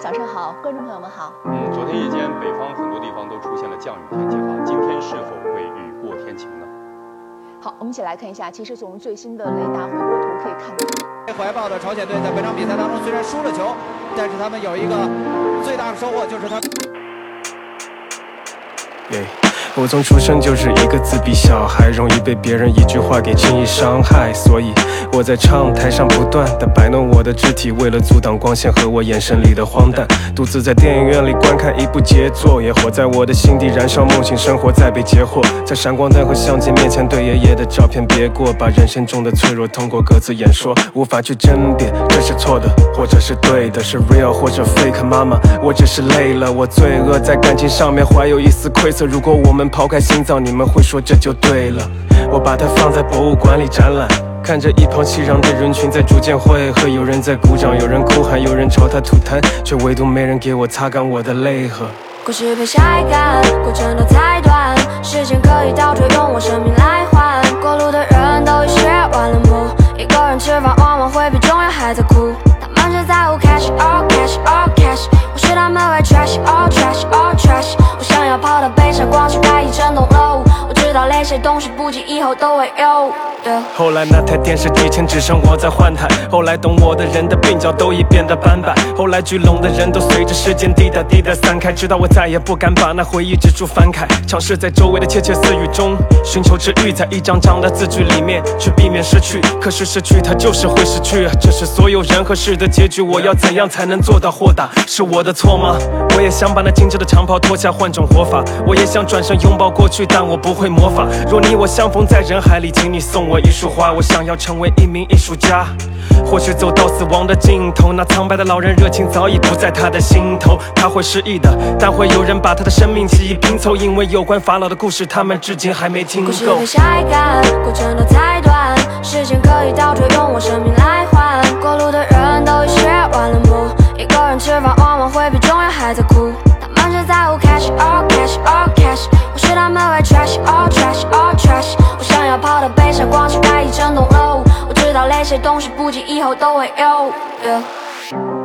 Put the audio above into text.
早上好，观众朋友们好。嗯，昨天夜间北方很多地方都出现了降雨天气哈，今天是否会雨过天晴呢？好，我们一起来看一下，其实从最新的雷达回波图可以看到，怀抱的朝鲜队在本场比赛当中虽然输了球，但是他们有一个最大的收获，就是他。我从出生就是一个自闭小孩，容易被别人一句话给轻易伤害，所以我在唱台上不断的摆弄我的肢体，为了阻挡光线和我眼神里的荒诞。独自在电影院里观看一部杰作，也活在我的心底，燃烧梦醒生活再被截获，在闪光灯和相机面前对爷爷的照片别过，把人生中的脆弱通过各自演说，无法去争辩这是错的或者是对的，是 real 或者 fake。妈妈，我只是累了，我罪恶在感情上面怀有一丝愧色。如果我们们抛开心脏，你们会说这就对了。我把它放在博物馆里展览，看着一旁熙攘的人群在逐渐汇合，有人在鼓掌，有人哭喊，有人朝他吐痰，却唯独没人给我擦干我的泪河。故事被晒干，过程都太短，时间可以倒退，用我生命来换。过路的人跑到北上广去盖一整栋楼，我知道那些东西不久以后都会有。Yeah 后来那台电视机前只剩我在换台，后来懂我的人的鬓角都已变得斑白，后来聚拢的人都随着时间滴答滴答散开，直到我再也不敢把那回忆之书翻开，尝试在周围的窃窃私语中寻求治愈，在一张张的字句里面去避免失去，可是失去它就是会失去，这是所有人和事的结局，我要怎样才能做到豁达？是我的错吗？我也想把那精致的长袍脱下，换种活法，我也想转身拥抱过去，但我不会魔法。若你我相逢在人海里，请你送我一束花，我想要成为一名艺术家。或许走到死亡的尽头，那苍白的老人热情早已不在他的心头。他会失忆的，但会有人把他的生命记忆拼凑，因为有关法老的故事，他们至今还没听够故事被。晒干，过程都太短，时间可以倒退，用我生命来换。过路的人还在哭。他们只在乎 cash all cash all cash，我视他们为 trash all trash all trash。我想要跑到北上广去盖一整栋楼，我知道那些东西不久以后都会有。